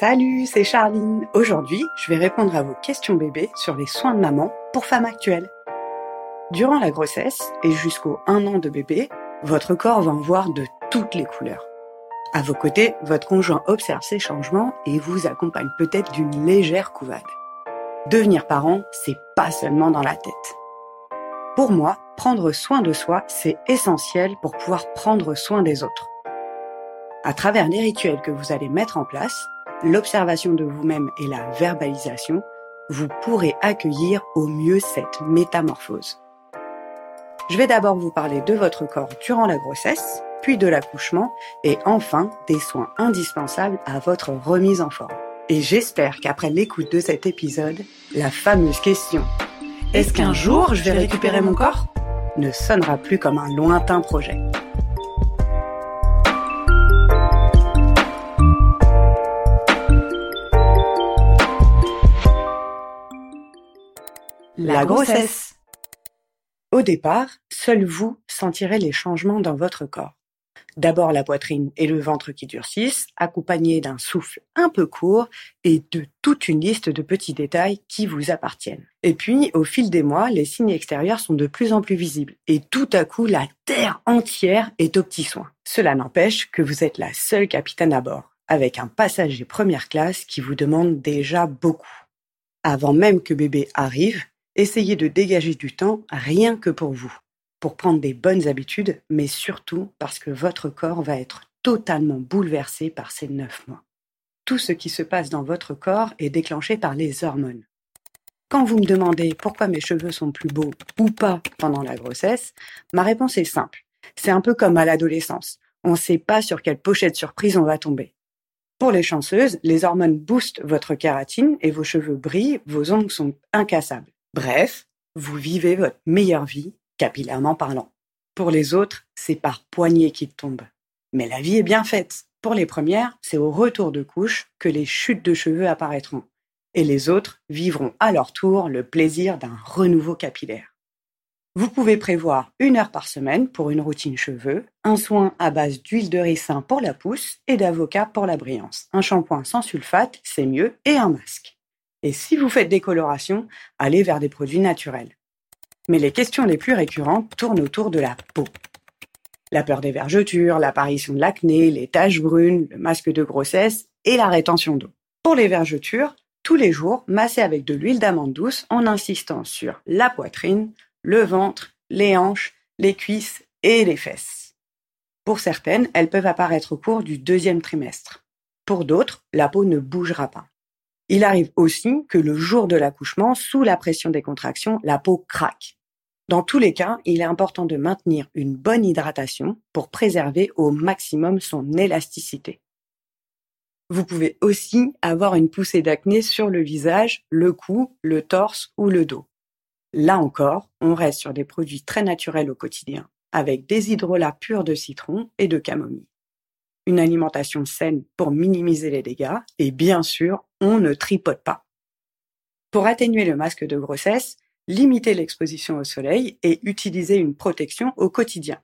Salut, c'est Charline. Aujourd'hui, je vais répondre à vos questions bébés sur les soins de maman pour femmes actuelles. Durant la grossesse et jusqu'au 1 an de bébé, votre corps va en voir de toutes les couleurs. À vos côtés, votre conjoint observe ces changements et vous accompagne peut-être d'une légère couvade. Devenir parent, c'est pas seulement dans la tête. Pour moi, prendre soin de soi, c'est essentiel pour pouvoir prendre soin des autres. À travers les rituels que vous allez mettre en place, l'observation de vous-même et la verbalisation, vous pourrez accueillir au mieux cette métamorphose. Je vais d'abord vous parler de votre corps durant la grossesse, puis de l'accouchement et enfin des soins indispensables à votre remise en forme. Et j'espère qu'après l'écoute de cet épisode, la fameuse question Est-ce qu'un jour je vais récupérer mon corps? ne sonnera plus comme un lointain projet. La grossesse. Au départ, seul vous sentirez les changements dans votre corps. D'abord la poitrine et le ventre qui durcissent, accompagnés d'un souffle un peu court et de toute une liste de petits détails qui vous appartiennent. Et puis, au fil des mois, les signes extérieurs sont de plus en plus visibles et tout à coup, la Terre entière est au petit soin. Cela n'empêche que vous êtes la seule capitaine à bord, avec un passager première classe qui vous demande déjà beaucoup. Avant même que bébé arrive, Essayez de dégager du temps rien que pour vous, pour prendre des bonnes habitudes, mais surtout parce que votre corps va être totalement bouleversé par ces neuf mois. Tout ce qui se passe dans votre corps est déclenché par les hormones. Quand vous me demandez pourquoi mes cheveux sont plus beaux ou pas pendant la grossesse, ma réponse est simple. C'est un peu comme à l'adolescence. On ne sait pas sur quelle pochette surprise on va tomber. Pour les chanceuses, les hormones boostent votre kératine et vos cheveux brillent, vos ongles sont incassables. Bref, vous vivez votre meilleure vie, capillairement parlant. Pour les autres, c'est par poignée qu'ils tombent. Mais la vie est bien faite. Pour les premières, c'est au retour de couche que les chutes de cheveux apparaîtront. Et les autres vivront à leur tour le plaisir d'un renouveau capillaire. Vous pouvez prévoir une heure par semaine pour une routine cheveux, un soin à base d'huile de ricin pour la pousse et d'avocat pour la brillance. Un shampoing sans sulfate, c'est mieux, et un masque. Et si vous faites des colorations, allez vers des produits naturels. Mais les questions les plus récurrentes tournent autour de la peau. La peur des vergetures, l'apparition de l'acné, les taches brunes, le masque de grossesse et la rétention d'eau. Pour les vergetures, tous les jours, massez avec de l'huile d'amande douce en insistant sur la poitrine, le ventre, les hanches, les cuisses et les fesses. Pour certaines, elles peuvent apparaître au cours du deuxième trimestre. Pour d'autres, la peau ne bougera pas. Il arrive aussi que le jour de l'accouchement, sous la pression des contractions, la peau craque. Dans tous les cas, il est important de maintenir une bonne hydratation pour préserver au maximum son élasticité. Vous pouvez aussi avoir une poussée d'acné sur le visage, le cou, le torse ou le dos. Là encore, on reste sur des produits très naturels au quotidien, avec des hydrolats purs de citron et de camomille une alimentation saine pour minimiser les dégâts et bien sûr, on ne tripote pas. Pour atténuer le masque de grossesse, limitez l'exposition au soleil et utilisez une protection au quotidien.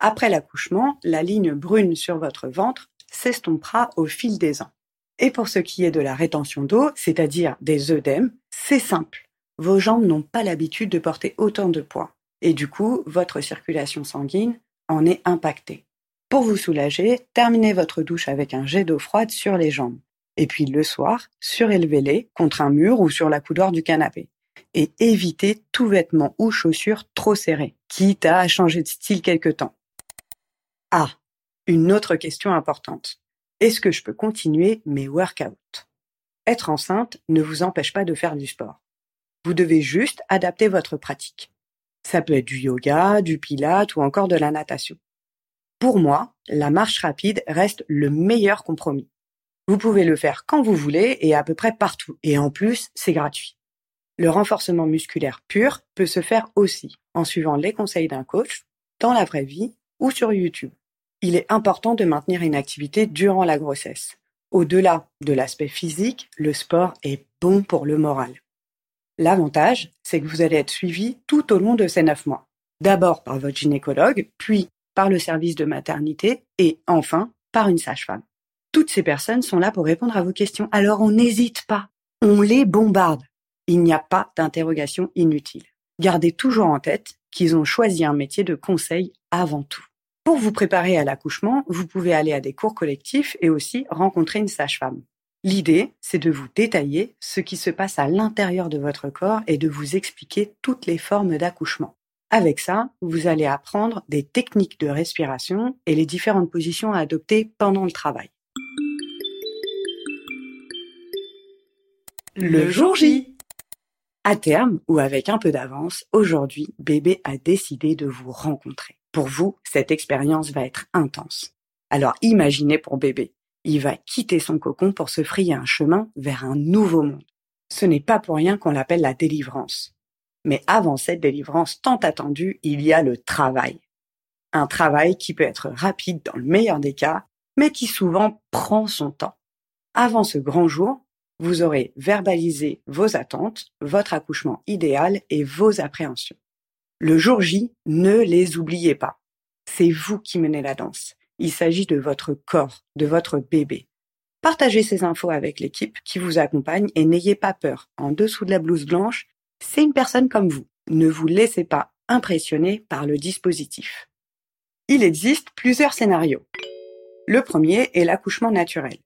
Après l'accouchement, la ligne brune sur votre ventre s'estompera au fil des ans. Et pour ce qui est de la rétention d'eau, c'est-à-dire des œdèmes, c'est simple. Vos jambes n'ont pas l'habitude de porter autant de poids. Et du coup, votre circulation sanguine en est impactée. Pour vous soulager, terminez votre douche avec un jet d'eau froide sur les jambes. Et puis le soir, surélevez-les contre un mur ou sur la coudoir du canapé. Et évitez tout vêtement ou chaussure trop serré, quitte à changer de style quelque temps. Ah, une autre question importante. Est-ce que je peux continuer mes workouts? Être enceinte ne vous empêche pas de faire du sport. Vous devez juste adapter votre pratique. Ça peut être du yoga, du pilate ou encore de la natation. Pour moi, la marche rapide reste le meilleur compromis. Vous pouvez le faire quand vous voulez et à peu près partout. Et en plus, c'est gratuit. Le renforcement musculaire pur peut se faire aussi en suivant les conseils d'un coach, dans la vraie vie ou sur YouTube. Il est important de maintenir une activité durant la grossesse. Au-delà de l'aspect physique, le sport est bon pour le moral. L'avantage, c'est que vous allez être suivi tout au long de ces neuf mois. D'abord par votre gynécologue, puis par le service de maternité et enfin par une sage-femme. Tout Toutes ces personnes sont là pour répondre à vos questions. Alors on n'hésite pas. On les bombarde. Il n'y a pas d'interrogation inutile. Gardez toujours en tête qu'ils ont choisi un métier de conseil avant tout. Pour vous préparer à l'accouchement, vous pouvez aller à des cours collectifs et aussi rencontrer une sage-femme. L'idée, c'est de vous détailler ce qui se passe à l'intérieur de votre corps et de vous expliquer toutes les formes d'accouchement. Avec ça, vous allez apprendre des techniques de respiration et les différentes positions à adopter pendant le travail. Le jour J À terme, ou avec un peu d'avance, aujourd'hui, bébé a décidé de vous rencontrer. Pour vous, cette expérience va être intense. Alors imaginez pour bébé, il va quitter son cocon pour se frayer un chemin vers un nouveau monde. Ce n'est pas pour rien qu'on l'appelle la délivrance. Mais avant cette délivrance tant attendue, il y a le travail. Un travail qui peut être rapide dans le meilleur des cas, mais qui souvent prend son temps. Avant ce grand jour, vous aurez verbalisé vos attentes, votre accouchement idéal et vos appréhensions. Le jour J, ne les oubliez pas. C'est vous qui menez la danse. Il s'agit de votre corps, de votre bébé. Partagez ces infos avec l'équipe qui vous accompagne et n'ayez pas peur. En dessous de la blouse blanche, c'est une personne comme vous. Ne vous laissez pas impressionner par le dispositif. Il existe plusieurs scénarios. Le premier est l'accouchement naturel.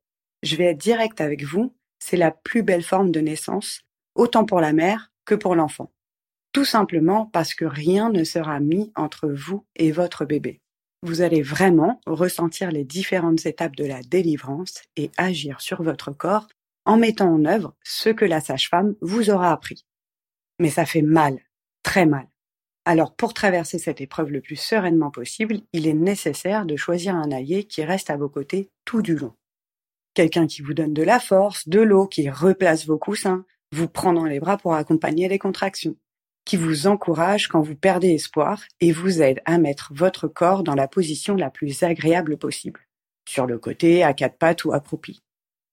Je vais être direct avec vous, c'est la plus belle forme de naissance, autant pour la mère que pour l'enfant. Tout simplement parce que rien ne sera mis entre vous et votre bébé vous allez vraiment ressentir les différentes étapes de la délivrance et agir sur votre corps en mettant en œuvre ce que la sage-femme vous aura appris. Mais ça fait mal, très mal. Alors pour traverser cette épreuve le plus sereinement possible, il est nécessaire de choisir un allié qui reste à vos côtés tout du long. Quelqu'un qui vous donne de la force, de l'eau, qui replace vos coussins, vous prend dans les bras pour accompagner les contractions qui vous encourage quand vous perdez espoir et vous aide à mettre votre corps dans la position la plus agréable possible, sur le côté, à quatre pattes ou accroupi.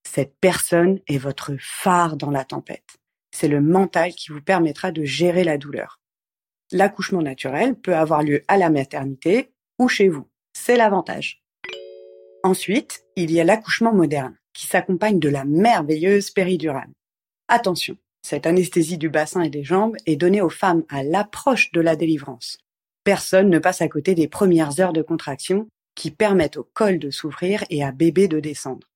Cette personne est votre phare dans la tempête. C'est le mental qui vous permettra de gérer la douleur. L'accouchement naturel peut avoir lieu à la maternité ou chez vous. C'est l'avantage. Ensuite, il y a l'accouchement moderne, qui s'accompagne de la merveilleuse péridurale. Attention, cette anesthésie du bassin et des jambes est donnée aux femmes à l'approche de la délivrance. Personne ne passe à côté des premières heures de contraction qui permettent au col de s'ouvrir et à bébé de descendre.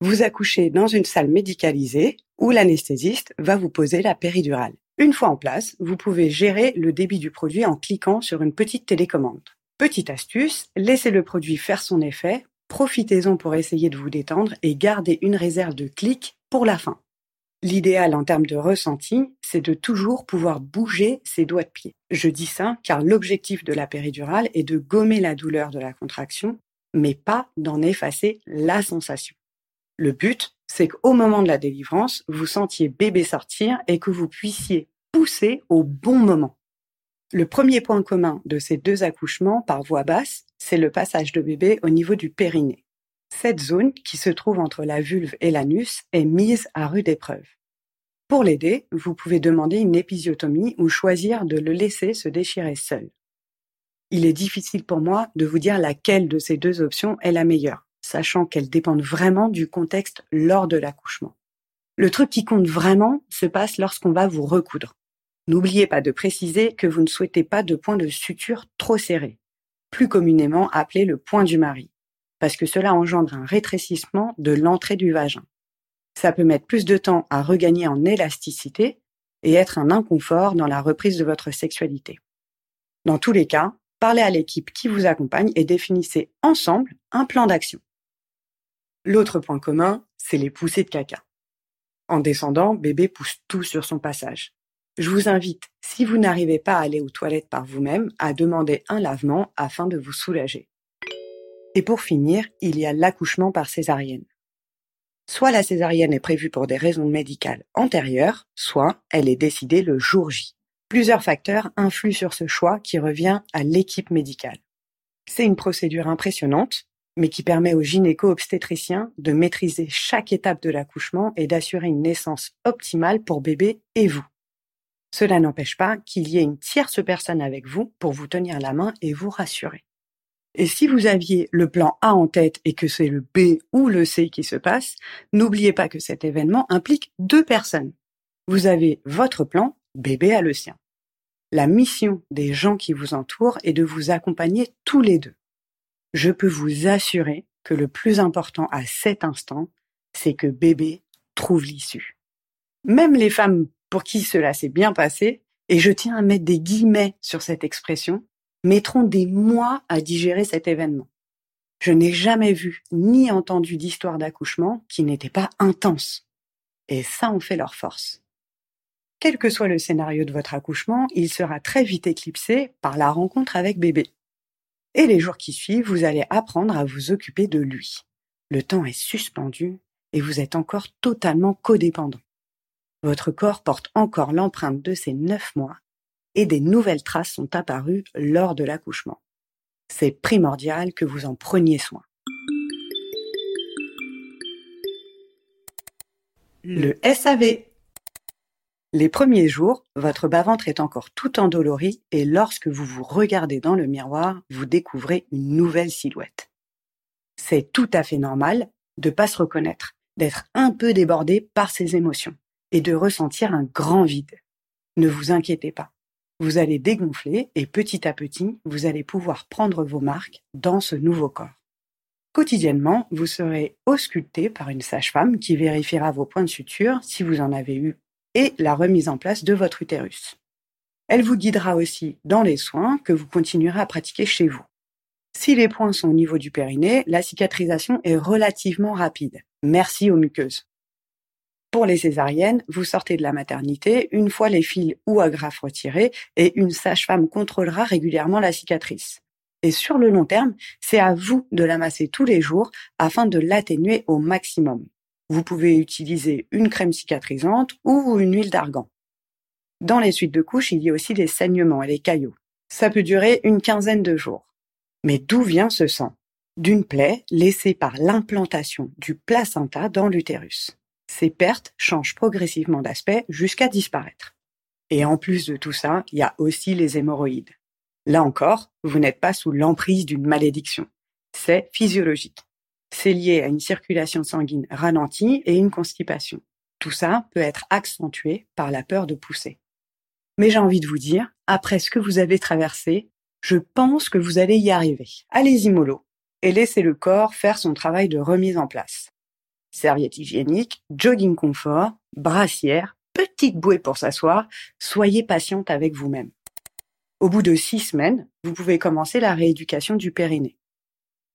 Vous accouchez dans une salle médicalisée où l'anesthésiste va vous poser la péridurale. Une fois en place, vous pouvez gérer le débit du produit en cliquant sur une petite télécommande. Petite astuce, laissez le produit faire son effet, profitez-en pour essayer de vous détendre et gardez une réserve de clics pour la fin. L'idéal en termes de ressenti, c'est de toujours pouvoir bouger ses doigts de pied. Je dis ça car l'objectif de la péridurale est de gommer la douleur de la contraction, mais pas d'en effacer la sensation. Le but, c'est qu'au moment de la délivrance, vous sentiez bébé sortir et que vous puissiez pousser au bon moment. Le premier point commun de ces deux accouchements par voie basse, c'est le passage de bébé au niveau du périnée. Cette zone, qui se trouve entre la vulve et l'anus, est mise à rude épreuve. Pour l'aider, vous pouvez demander une épisiotomie ou choisir de le laisser se déchirer seul. Il est difficile pour moi de vous dire laquelle de ces deux options est la meilleure, sachant qu'elles dépendent vraiment du contexte lors de l'accouchement. Le truc qui compte vraiment se passe lorsqu'on va vous recoudre. N'oubliez pas de préciser que vous ne souhaitez pas de point de suture trop serré, plus communément appelé le point du mari parce que cela engendre un rétrécissement de l'entrée du vagin. Ça peut mettre plus de temps à regagner en élasticité et être un inconfort dans la reprise de votre sexualité. Dans tous les cas, parlez à l'équipe qui vous accompagne et définissez ensemble un plan d'action. L'autre point commun, c'est les poussées de caca. En descendant, bébé pousse tout sur son passage. Je vous invite, si vous n'arrivez pas à aller aux toilettes par vous-même, à demander un lavement afin de vous soulager. Et pour finir, il y a l'accouchement par césarienne. Soit la césarienne est prévue pour des raisons médicales antérieures, soit elle est décidée le jour J. Plusieurs facteurs influent sur ce choix qui revient à l'équipe médicale. C'est une procédure impressionnante, mais qui permet aux gynéco-obstétriciens de maîtriser chaque étape de l'accouchement et d'assurer une naissance optimale pour bébé et vous. Cela n'empêche pas qu'il y ait une tierce personne avec vous pour vous tenir la main et vous rassurer. Et si vous aviez le plan A en tête et que c'est le B ou le C qui se passe, n'oubliez pas que cet événement implique deux personnes. Vous avez votre plan, bébé a le sien. La mission des gens qui vous entourent est de vous accompagner tous les deux. Je peux vous assurer que le plus important à cet instant, c'est que bébé trouve l'issue. Même les femmes pour qui cela s'est bien passé, et je tiens à mettre des guillemets sur cette expression, mettront des mois à digérer cet événement. Je n'ai jamais vu ni entendu d'histoire d'accouchement qui n'était pas intense. Et ça en fait leur force. Quel que soit le scénario de votre accouchement, il sera très vite éclipsé par la rencontre avec bébé. Et les jours qui suivent, vous allez apprendre à vous occuper de lui. Le temps est suspendu et vous êtes encore totalement codépendant. Votre corps porte encore l'empreinte de ces neuf mois et des nouvelles traces sont apparues lors de l'accouchement. C'est primordial que vous en preniez soin. Le SAV. Les premiers jours, votre bas-ventre est encore tout endolori et lorsque vous vous regardez dans le miroir, vous découvrez une nouvelle silhouette. C'est tout à fait normal de pas se reconnaître, d'être un peu débordé par ses émotions et de ressentir un grand vide. Ne vous inquiétez pas. Vous allez dégonfler et petit à petit, vous allez pouvoir prendre vos marques dans ce nouveau corps. Quotidiennement, vous serez ausculté par une sage-femme qui vérifiera vos points de suture si vous en avez eu et la remise en place de votre utérus. Elle vous guidera aussi dans les soins que vous continuerez à pratiquer chez vous. Si les points sont au niveau du périnée, la cicatrisation est relativement rapide. Merci aux muqueuses. Pour les césariennes, vous sortez de la maternité une fois les fils ou agrafes retirés et une sage-femme contrôlera régulièrement la cicatrice. Et sur le long terme, c'est à vous de la masser tous les jours afin de l'atténuer au maximum. Vous pouvez utiliser une crème cicatrisante ou une huile d'argan. Dans les suites de couches, il y a aussi des saignements et les caillots. Ça peut durer une quinzaine de jours. Mais d'où vient ce sang? D'une plaie laissée par l'implantation du placenta dans l'utérus. Ces pertes changent progressivement d'aspect jusqu'à disparaître. Et en plus de tout ça, il y a aussi les hémorroïdes. Là encore, vous n'êtes pas sous l'emprise d'une malédiction. C'est physiologique. C'est lié à une circulation sanguine ralentie et une constipation. Tout ça peut être accentué par la peur de pousser. Mais j'ai envie de vous dire, après ce que vous avez traversé, je pense que vous allez y arriver. Allez-y mollo et laissez le corps faire son travail de remise en place serviette hygiénique, jogging confort, brassière, petite bouée pour s'asseoir, soyez patiente avec vous-même. Au bout de six semaines, vous pouvez commencer la rééducation du périnée.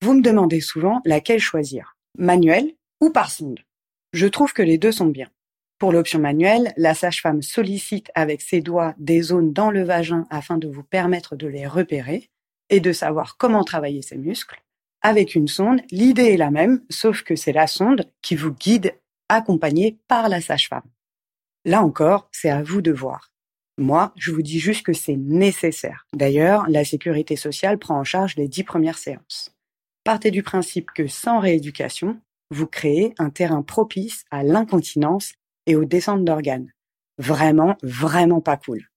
Vous me demandez souvent laquelle choisir, manuel ou par sonde. Je trouve que les deux sont bien. Pour l'option manuelle, la sage-femme sollicite avec ses doigts des zones dans le vagin afin de vous permettre de les repérer et de savoir comment travailler ses muscles. Avec une sonde, l'idée est la même, sauf que c'est la sonde qui vous guide accompagnée par la sage-femme. Là encore, c'est à vous de voir. Moi, je vous dis juste que c'est nécessaire. D'ailleurs, la sécurité sociale prend en charge les dix premières séances. Partez du principe que sans rééducation, vous créez un terrain propice à l'incontinence et aux descentes d'organes. Vraiment, vraiment pas cool.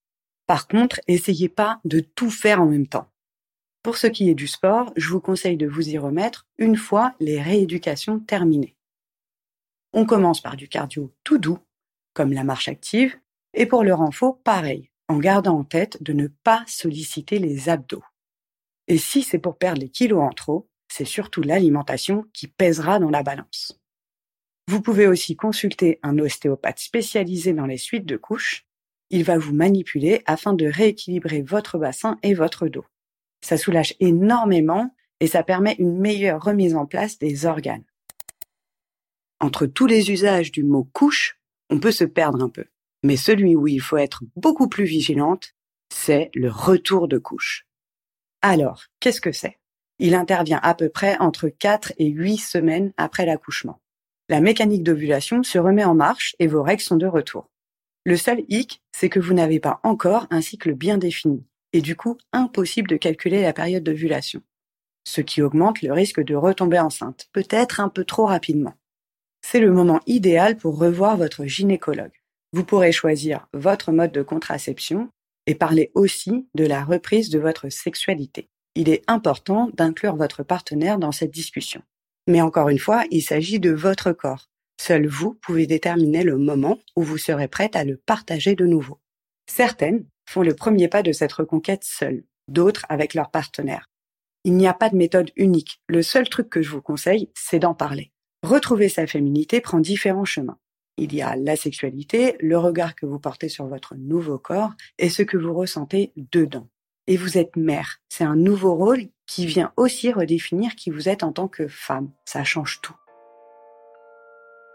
Par contre, essayez pas de tout faire en même temps. Pour ce qui est du sport, je vous conseille de vous y remettre une fois les rééducations terminées. On commence par du cardio tout doux, comme la marche active, et pour le renfort, pareil, en gardant en tête de ne pas solliciter les abdos. Et si c'est pour perdre les kilos en trop, c'est surtout l'alimentation qui pèsera dans la balance. Vous pouvez aussi consulter un ostéopathe spécialisé dans les suites de couches. Il va vous manipuler afin de rééquilibrer votre bassin et votre dos. Ça soulage énormément et ça permet une meilleure remise en place des organes. Entre tous les usages du mot couche, on peut se perdre un peu. Mais celui où il faut être beaucoup plus vigilante, c'est le retour de couche. Alors, qu'est-ce que c'est? Il intervient à peu près entre 4 et 8 semaines après l'accouchement. La mécanique d'ovulation se remet en marche et vos règles sont de retour. Le seul hic, c'est que vous n'avez pas encore un cycle bien défini du coup impossible de calculer la période d'ovulation, ce qui augmente le risque de retomber enceinte, peut-être un peu trop rapidement. C'est le moment idéal pour revoir votre gynécologue. Vous pourrez choisir votre mode de contraception et parler aussi de la reprise de votre sexualité. il est important d'inclure votre partenaire dans cette discussion. Mais encore une fois, il s'agit de votre corps. Seul vous pouvez déterminer le moment où vous serez prête à le partager de nouveau. Certaines font le premier pas de cette reconquête seules, d'autres avec leur partenaire. Il n'y a pas de méthode unique. Le seul truc que je vous conseille, c'est d'en parler. Retrouver sa féminité prend différents chemins. Il y a la sexualité, le regard que vous portez sur votre nouveau corps et ce que vous ressentez dedans. Et vous êtes mère. C'est un nouveau rôle qui vient aussi redéfinir qui vous êtes en tant que femme. Ça change tout.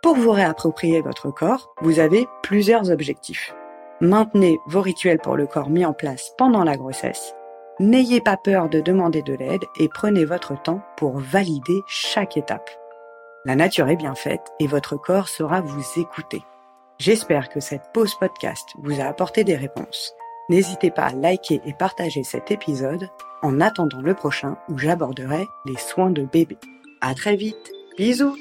Pour vous réapproprier votre corps, vous avez plusieurs objectifs. Maintenez vos rituels pour le corps mis en place pendant la grossesse. N'ayez pas peur de demander de l'aide et prenez votre temps pour valider chaque étape. La nature est bien faite et votre corps saura vous écouter. J'espère que cette pause podcast vous a apporté des réponses. N'hésitez pas à liker et partager cet épisode en attendant le prochain où j'aborderai les soins de bébé. À très vite. Bisous!